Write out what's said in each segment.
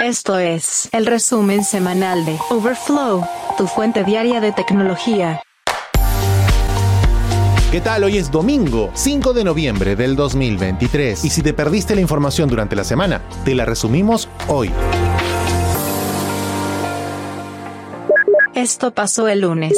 Esto es el resumen semanal de Overflow, tu fuente diaria de tecnología. ¿Qué tal? Hoy es domingo, 5 de noviembre del 2023. Y si te perdiste la información durante la semana, te la resumimos hoy. Esto pasó el lunes.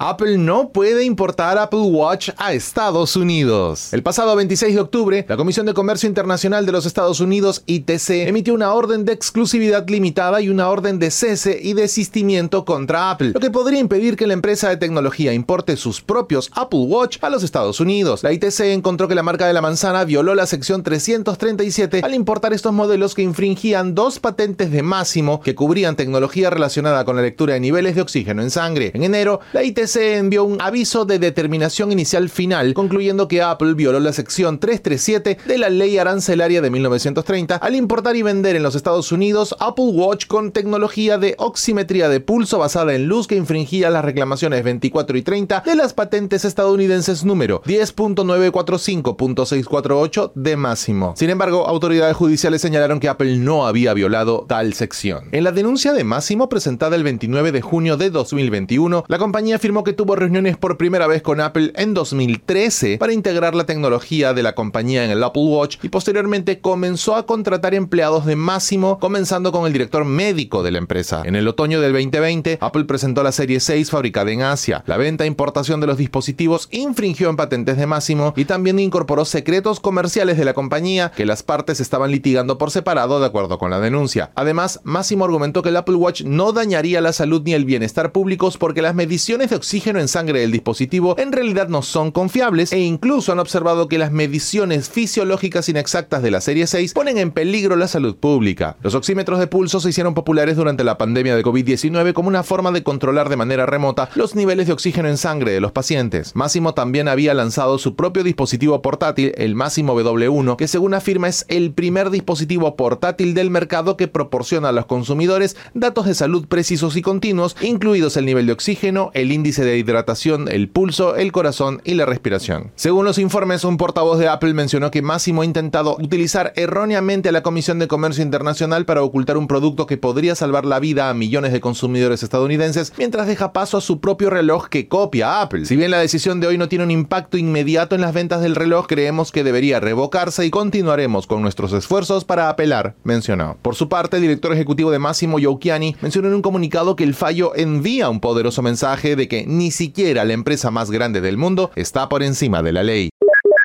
Apple no puede importar Apple Watch a Estados Unidos. El pasado 26 de octubre, la Comisión de Comercio Internacional de los Estados Unidos, ITC, emitió una orden de exclusividad limitada y una orden de cese y desistimiento contra Apple, lo que podría impedir que la empresa de tecnología importe sus propios Apple Watch a los Estados Unidos. La ITC encontró que la marca de la manzana violó la sección 337 al importar estos modelos que infringían dos patentes de máximo que cubrían tecnología relacionada con la lectura de niveles de oxígeno en sangre. En enero, la ITC se envió un aviso de determinación inicial final, concluyendo que Apple violó la sección 337 de la ley arancelaria de 1930 al importar y vender en los Estados Unidos Apple Watch con tecnología de oximetría de pulso basada en luz que infringía las reclamaciones 24 y 30 de las patentes estadounidenses número 10.945.648 de máximo. Sin embargo, autoridades judiciales señalaron que Apple no había violado tal sección. En la denuncia de máximo presentada el 29 de junio de 2021, la compañía afirmó que tuvo reuniones por primera vez con Apple en 2013 para integrar la tecnología de la compañía en el Apple Watch y posteriormente comenzó a contratar empleados de máximo, comenzando con el director médico de la empresa. En el otoño del 2020, Apple presentó la serie 6 fabricada en Asia. La venta e importación de los dispositivos infringió en patentes de máximo y también incorporó secretos comerciales de la compañía que las partes estaban litigando por separado de acuerdo con la denuncia. Además, Máximo argumentó que el Apple Watch no dañaría la salud ni el bienestar públicos porque las mediciones de oxígeno en sangre del dispositivo en realidad no son confiables e incluso han observado que las mediciones fisiológicas inexactas de la serie 6 ponen en peligro la salud pública. Los oxímetros de pulso se hicieron populares durante la pandemia de COVID-19 como una forma de controlar de manera remota los niveles de oxígeno en sangre de los pacientes. Máximo también había lanzado su propio dispositivo portátil, el Máximo W1, que según afirma es el primer dispositivo portátil del mercado que proporciona a los consumidores datos de salud precisos y continuos, incluidos el nivel de oxígeno, el índice de hidratación, el pulso, el corazón y la respiración. Según los informes, un portavoz de Apple mencionó que Máximo ha intentado utilizar erróneamente a la Comisión de Comercio Internacional para ocultar un producto que podría salvar la vida a millones de consumidores estadounidenses mientras deja paso a su propio reloj que copia Apple. Si bien la decisión de hoy no tiene un impacto inmediato en las ventas del reloj, creemos que debería revocarse y continuaremos con nuestros esfuerzos para apelar, mencionó. Por su parte, el director ejecutivo de Máximo, Youkiani, mencionó en un comunicado que el fallo envía un poderoso mensaje de que ni siquiera la empresa más grande del mundo está por encima de la ley.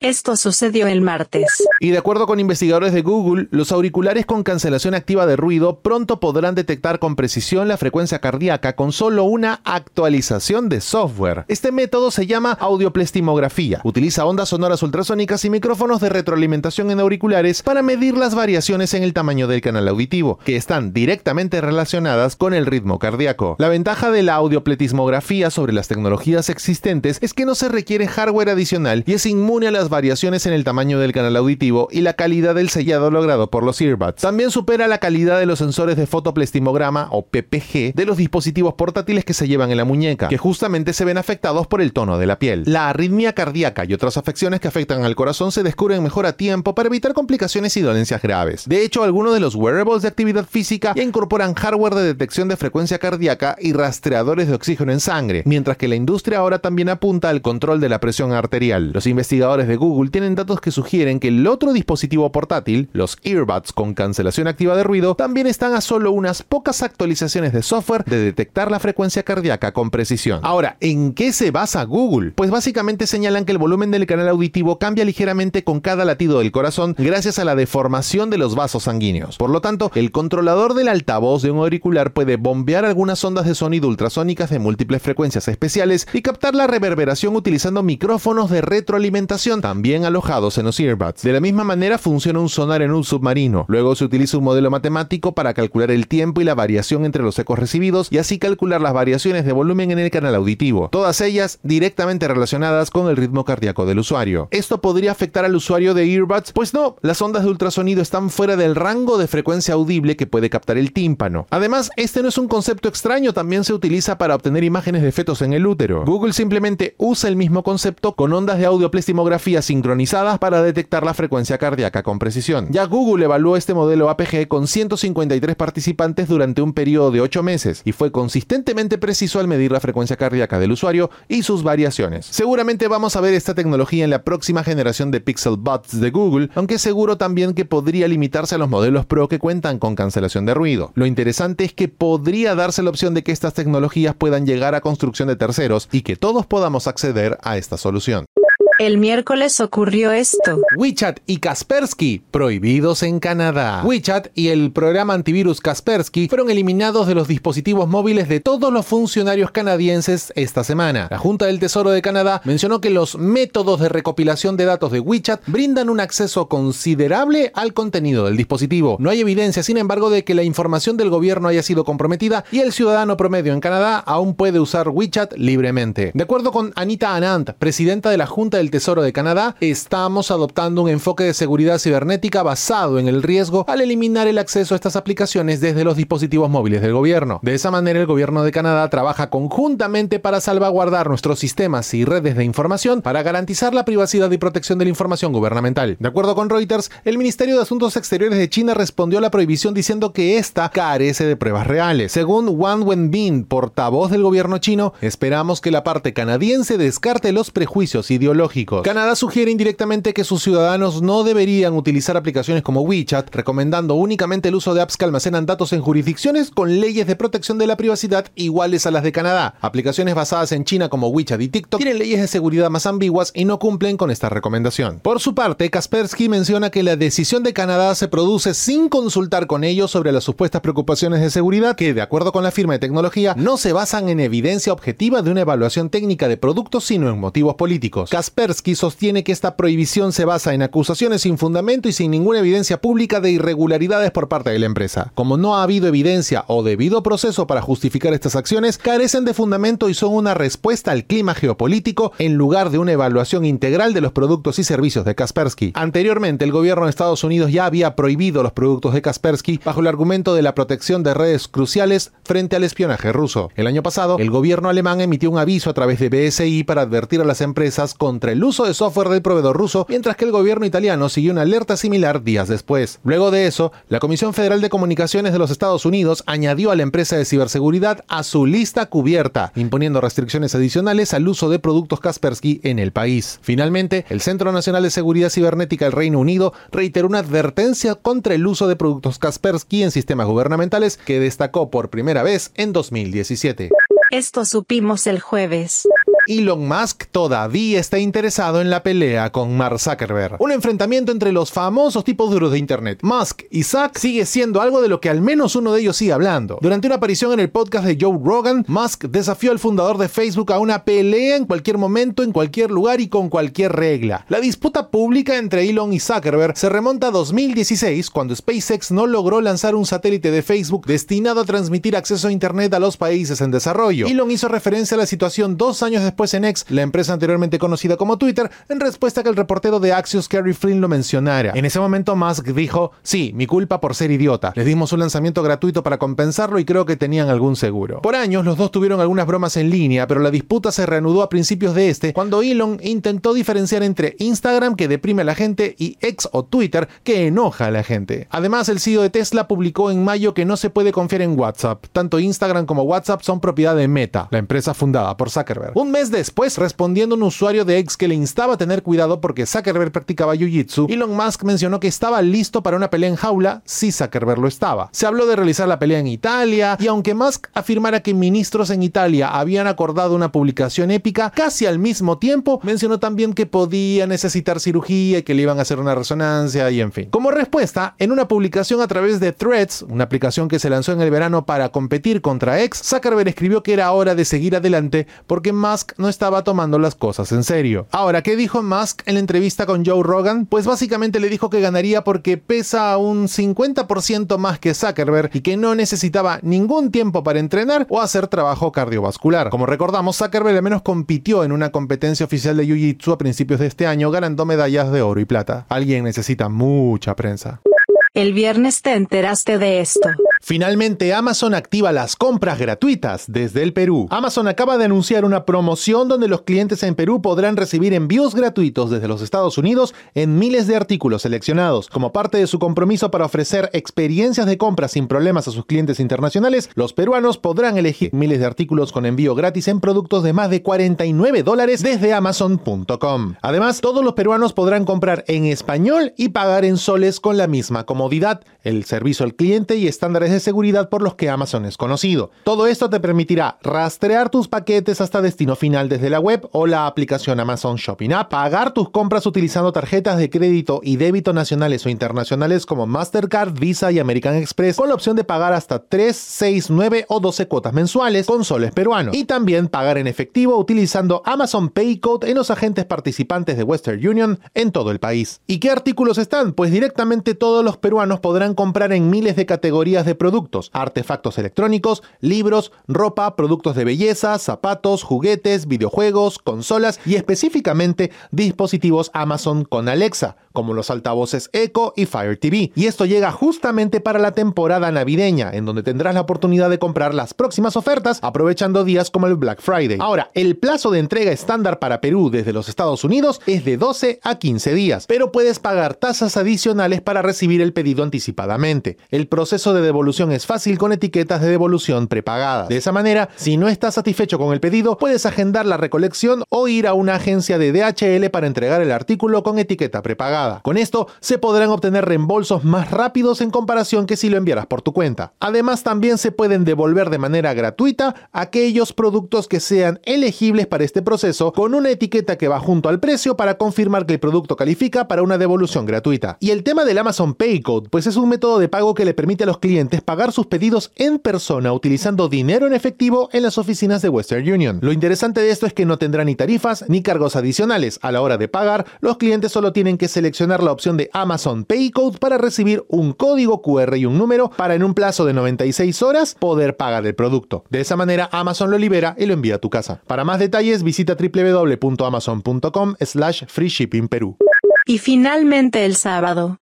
Esto sucedió el martes. Y de acuerdo con investigadores de Google, los auriculares con cancelación activa de ruido pronto podrán detectar con precisión la frecuencia cardíaca con solo una actualización de software. Este método se llama audioplestimografía. Utiliza ondas sonoras ultrasónicas y micrófonos de retroalimentación en auriculares para medir las variaciones en el tamaño del canal auditivo, que están directamente relacionadas con el ritmo cardíaco. La ventaja de la audiopletismografía sobre las tecnologías existentes es que no se requiere hardware adicional y es inmune a las variaciones en el tamaño del canal auditivo y la calidad del sellado logrado por los earbuds. También supera la calidad de los sensores de fotoplestimograma o PPG de los dispositivos portátiles que se llevan en la muñeca, que justamente se ven afectados por el tono de la piel. La arritmia cardíaca y otras afecciones que afectan al corazón se descubren mejor a tiempo para evitar complicaciones y dolencias graves. De hecho, algunos de los wearables de actividad física incorporan hardware de detección de frecuencia cardíaca y rastreadores de oxígeno en sangre, mientras que la industria ahora también apunta al control de la presión arterial. Los investigadores de Google tienen datos que sugieren que el otro dispositivo portátil, los earbuds con cancelación activa de ruido, también están a solo unas pocas actualizaciones de software de detectar la frecuencia cardíaca con precisión. Ahora, ¿en qué se basa Google? Pues básicamente señalan que el volumen del canal auditivo cambia ligeramente con cada latido del corazón gracias a la deformación de los vasos sanguíneos. Por lo tanto, el controlador del altavoz de un auricular puede bombear algunas ondas de sonido ultrasónicas de múltiples frecuencias especiales y captar la reverberación utilizando micrófonos de retroalimentación también alojados en los earbuds. De la misma manera funciona un sonar en un submarino. Luego se utiliza un modelo matemático para calcular el tiempo y la variación entre los ecos recibidos y así calcular las variaciones de volumen en el canal auditivo, todas ellas directamente relacionadas con el ritmo cardíaco del usuario. ¿Esto podría afectar al usuario de earbuds? Pues no, las ondas de ultrasonido están fuera del rango de frecuencia audible que puede captar el tímpano. Además, este no es un concepto extraño, también se utiliza para obtener imágenes de fetos en el útero. Google simplemente usa el mismo concepto con ondas de audioplastimografía sincronizadas para detectar la frecuencia cardíaca con precisión. Ya Google evaluó este modelo APG con 153 participantes durante un periodo de 8 meses y fue consistentemente preciso al medir la frecuencia cardíaca del usuario y sus variaciones. Seguramente vamos a ver esta tecnología en la próxima generación de Pixel Buds de Google, aunque seguro también que podría limitarse a los modelos Pro que cuentan con cancelación de ruido. Lo interesante es que podría darse la opción de que estas tecnologías puedan llegar a construcción de terceros y que todos podamos acceder a esta solución. El miércoles ocurrió esto. WeChat y Kaspersky prohibidos en Canadá. WeChat y el programa antivirus Kaspersky fueron eliminados de los dispositivos móviles de todos los funcionarios canadienses esta semana. La Junta del Tesoro de Canadá mencionó que los métodos de recopilación de datos de WeChat brindan un acceso considerable al contenido del dispositivo. No hay evidencia, sin embargo, de que la información del gobierno haya sido comprometida y el ciudadano promedio en Canadá aún puede usar WeChat libremente. De acuerdo con Anita Anand, presidenta de la Junta del Tesoro de Canadá, estamos adoptando un enfoque de seguridad cibernética basado en el riesgo al eliminar el acceso a estas aplicaciones desde los dispositivos móviles del gobierno. De esa manera, el gobierno de Canadá trabaja conjuntamente para salvaguardar nuestros sistemas y redes de información para garantizar la privacidad y protección de la información gubernamental. De acuerdo con Reuters, el Ministerio de Asuntos Exteriores de China respondió a la prohibición diciendo que esta carece de pruebas reales. Según Wang Wenbin, portavoz del gobierno chino, esperamos que la parte canadiense descarte los prejuicios ideológicos Canadá sugiere indirectamente que sus ciudadanos no deberían utilizar aplicaciones como WeChat, recomendando únicamente el uso de apps que almacenan datos en jurisdicciones con leyes de protección de la privacidad iguales a las de Canadá. Aplicaciones basadas en China como WeChat y TikTok tienen leyes de seguridad más ambiguas y no cumplen con esta recomendación. Por su parte, Kaspersky menciona que la decisión de Canadá se produce sin consultar con ellos sobre las supuestas preocupaciones de seguridad que, de acuerdo con la firma de tecnología, no se basan en evidencia objetiva de una evaluación técnica de productos, sino en motivos políticos. Sostiene que esta prohibición se basa en acusaciones sin fundamento y sin ninguna evidencia pública de irregularidades por parte de la empresa. Como no ha habido evidencia o debido proceso para justificar estas acciones, carecen de fundamento y son una respuesta al clima geopolítico en lugar de una evaluación integral de los productos y servicios de Kaspersky. Anteriormente, el gobierno de Estados Unidos ya había prohibido los productos de Kaspersky bajo el argumento de la protección de redes cruciales frente al espionaje ruso. El año pasado, el gobierno alemán emitió un aviso a través de BSI para advertir a las empresas contra el uso de software del proveedor ruso, mientras que el gobierno italiano siguió una alerta similar días después. Luego de eso, la Comisión Federal de Comunicaciones de los Estados Unidos añadió a la empresa de ciberseguridad a su lista cubierta, imponiendo restricciones adicionales al uso de productos Kaspersky en el país. Finalmente, el Centro Nacional de Seguridad Cibernética del Reino Unido reiteró una advertencia contra el uso de productos Kaspersky en sistemas gubernamentales que destacó por primera vez en 2017. Esto supimos el jueves. Elon Musk todavía está interesado en la pelea con Mark Zuckerberg. Un enfrentamiento entre los famosos tipos duros de Internet. Musk y Zuck sigue siendo algo de lo que al menos uno de ellos sigue hablando. Durante una aparición en el podcast de Joe Rogan, Musk desafió al fundador de Facebook a una pelea en cualquier momento, en cualquier lugar y con cualquier regla. La disputa pública entre Elon y Zuckerberg se remonta a 2016, cuando SpaceX no logró lanzar un satélite de Facebook destinado a transmitir acceso a Internet a los países en desarrollo. Elon hizo referencia a la situación dos años después en X, la empresa anteriormente conocida como Twitter, en respuesta a que el reportero de Axios Kerry Flynn lo mencionara. En ese momento Musk dijo, sí, mi culpa por ser idiota. Les dimos un lanzamiento gratuito para compensarlo y creo que tenían algún seguro. Por años los dos tuvieron algunas bromas en línea, pero la disputa se reanudó a principios de este, cuando Elon intentó diferenciar entre Instagram, que deprime a la gente, y X o Twitter, que enoja a la gente. Además, el CEO de Tesla publicó en mayo que no se puede confiar en WhatsApp. Tanto Instagram como WhatsApp son propiedad de Meta, la empresa fundada por Zuckerberg. Un mes después, respondiendo a un usuario de X que le instaba a tener cuidado porque Zuckerberg practicaba Jiu-Jitsu, Elon Musk mencionó que estaba listo para una pelea en jaula si Zuckerberg lo estaba. Se habló de realizar la pelea en Italia y aunque Musk afirmara que ministros en Italia habían acordado una publicación épica, casi al mismo tiempo mencionó también que podía necesitar cirugía y que le iban a hacer una resonancia y en fin. Como respuesta, en una publicación a través de Threads, una aplicación que se lanzó en el verano para competir contra X, Zuckerberg escribió que era hora de seguir adelante porque Musk no estaba tomando las cosas en serio. Ahora, ¿qué dijo Musk en la entrevista con Joe Rogan? Pues básicamente le dijo que ganaría porque pesa un 50% más que Zuckerberg y que no necesitaba ningún tiempo para entrenar o hacer trabajo cardiovascular. Como recordamos, Zuckerberg al menos compitió en una competencia oficial de Jiu-Jitsu a principios de este año ganando medallas de oro y plata. Alguien necesita mucha prensa. El viernes te enteraste de esto. Finalmente, Amazon activa las compras gratuitas desde el Perú. Amazon acaba de anunciar una promoción donde los clientes en Perú podrán recibir envíos gratuitos desde los Estados Unidos en miles de artículos seleccionados. Como parte de su compromiso para ofrecer experiencias de compra sin problemas a sus clientes internacionales, los peruanos podrán elegir miles de artículos con envío gratis en productos de más de 49 dólares desde amazon.com. Además, todos los peruanos podrán comprar en español y pagar en soles con la misma comodidad, el servicio al cliente y estándares de seguridad por los que Amazon es conocido. Todo esto te permitirá rastrear tus paquetes hasta destino final desde la web o la aplicación Amazon Shopping App, pagar tus compras utilizando tarjetas de crédito y débito nacionales o internacionales como Mastercard, Visa y American Express con la opción de pagar hasta 3, 6, 9 o 12 cuotas mensuales con soles peruanos y también pagar en efectivo utilizando Amazon Pay Code en los agentes participantes de Western Union en todo el país. ¿Y qué artículos están? Pues directamente todos los peruanos podrán comprar en miles de categorías de productos artefactos electrónicos, libros, ropa, productos de belleza, zapatos, juguetes, videojuegos, consolas y específicamente dispositivos Amazon con Alexa, como los altavoces Echo y Fire TV. Y esto llega justamente para la temporada navideña, en donde tendrás la oportunidad de comprar las próximas ofertas aprovechando días como el Black Friday. Ahora, el plazo de entrega estándar para Perú desde los Estados Unidos es de 12 a 15 días, pero puedes pagar tasas adicionales para recibir el pedido anticipadamente. El proceso de devolución es fácil con etiquetas de devolución prepagadas. De esa manera, si no estás satisfecho con el pedido, puedes agendar la recolección o ir a una agencia de DHL para entregar el artículo con etiqueta prepagada. Con esto, se podrán obtener reembolsos más rápidos en comparación que si lo enviaras por tu cuenta. Además, también se pueden devolver de manera gratuita aquellos productos que sean elegibles para este proceso con una etiqueta que va junto al precio para confirmar que el producto califica para una devolución gratuita. Y el tema del Amazon Pay Code, pues es un método de pago que le permite a los clientes pagar sus pedidos en persona utilizando dinero en efectivo en las oficinas de Western Union. Lo interesante de esto es que no tendrá ni tarifas ni cargos adicionales. A la hora de pagar, los clientes solo tienen que seleccionar la opción de Amazon Pay Code para recibir un código QR y un número para en un plazo de 96 horas poder pagar el producto. De esa manera, Amazon lo libera y lo envía a tu casa. Para más detalles, visita www.amazon.com slash free shipping Perú. Y finalmente el sábado,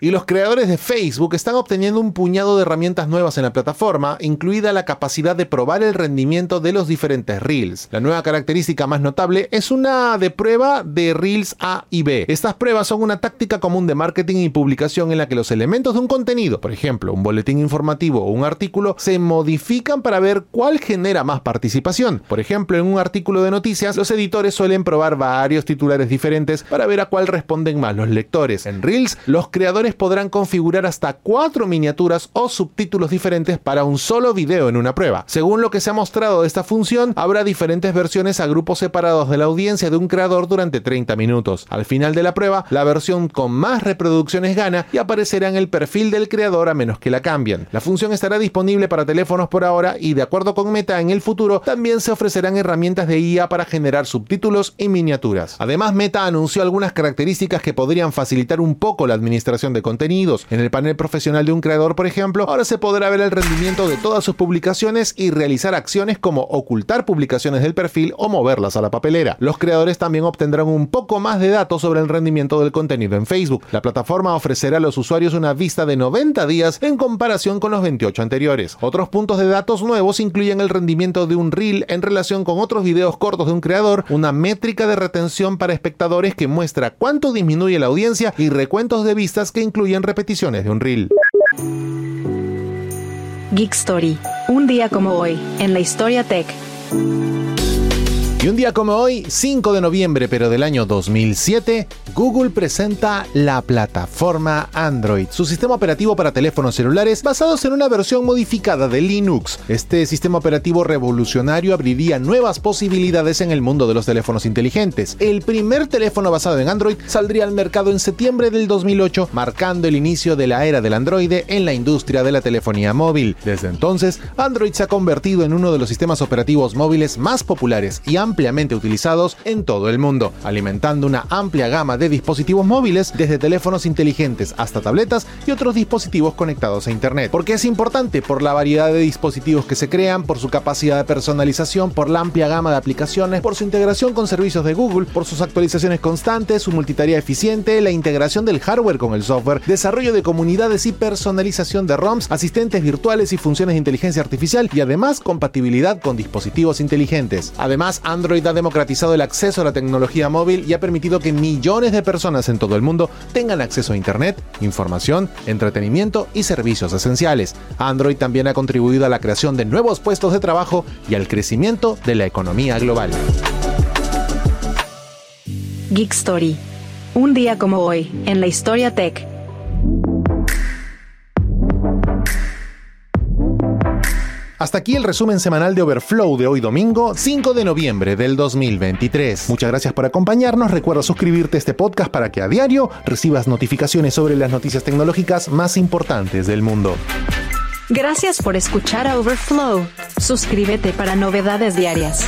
y los creadores de Facebook están obteniendo un puñado de herramientas nuevas en la plataforma, incluida la capacidad de probar el rendimiento de los diferentes Reels. La nueva característica más notable es una de prueba de Reels A y B. Estas pruebas son una táctica común de marketing y publicación en la que los elementos de un contenido, por ejemplo, un boletín informativo o un artículo, se modifican para ver cuál genera más participación. Por ejemplo, en un artículo de noticias, los editores suelen probar varios titulares diferentes para ver a cuál responden más los lectores. En Reels, los creadores podrán configurar hasta cuatro miniaturas o subtítulos diferentes para un solo video en una prueba. Según lo que se ha mostrado de esta función, habrá diferentes versiones a grupos separados de la audiencia de un creador durante 30 minutos. Al final de la prueba, la versión con más reproducciones gana y aparecerá en el perfil del creador a menos que la cambien. La función estará disponible para teléfonos por ahora y de acuerdo con Meta en el futuro también se ofrecerán herramientas de IA para generar subtítulos y miniaturas. Además, Meta anunció algunas características que podrían facilitar un poco la administración de contenidos. En el panel profesional de un creador, por ejemplo, ahora se podrá ver el rendimiento de todas sus publicaciones y realizar acciones como ocultar publicaciones del perfil o moverlas a la papelera. Los creadores también obtendrán un poco más de datos sobre el rendimiento del contenido en Facebook. La plataforma ofrecerá a los usuarios una vista de 90 días en comparación con los 28 anteriores. Otros puntos de datos nuevos incluyen el rendimiento de un reel en relación con otros videos cortos de un creador, una métrica de retención para espectadores que muestra cuánto disminuye la audiencia y recuentos de vistas que incluyen repeticiones de un reel. Geek Story. Un día como hoy, en la historia tech. Y un día como hoy, 5 de noviembre pero del año 2007, Google presenta la plataforma Android, su sistema operativo para teléfonos celulares basados en una versión modificada de Linux. Este sistema operativo revolucionario abriría nuevas posibilidades en el mundo de los teléfonos inteligentes. El primer teléfono basado en Android saldría al mercado en septiembre del 2008, marcando el inicio de la era del Android en la industria de la telefonía móvil. Desde entonces, Android se ha convertido en uno de los sistemas operativos móviles más populares y amplios ampliamente utilizados en todo el mundo, alimentando una amplia gama de dispositivos móviles desde teléfonos inteligentes hasta tabletas y otros dispositivos conectados a Internet. ¿Por qué es importante? Por la variedad de dispositivos que se crean, por su capacidad de personalización, por la amplia gama de aplicaciones, por su integración con servicios de Google, por sus actualizaciones constantes, su multitarea eficiente, la integración del hardware con el software, desarrollo de comunidades y personalización de ROMs, asistentes virtuales y funciones de inteligencia artificial y además compatibilidad con dispositivos inteligentes. Además, Android ha democratizado el acceso a la tecnología móvil y ha permitido que millones de personas en todo el mundo tengan acceso a Internet, información, entretenimiento y servicios esenciales. Android también ha contribuido a la creación de nuevos puestos de trabajo y al crecimiento de la economía global. Geek Story. Un día como hoy, en la historia tech. Hasta aquí el resumen semanal de Overflow de hoy domingo, 5 de noviembre del 2023. Muchas gracias por acompañarnos. Recuerda suscribirte a este podcast para que a diario recibas notificaciones sobre las noticias tecnológicas más importantes del mundo. Gracias por escuchar a Overflow. Suscríbete para novedades diarias.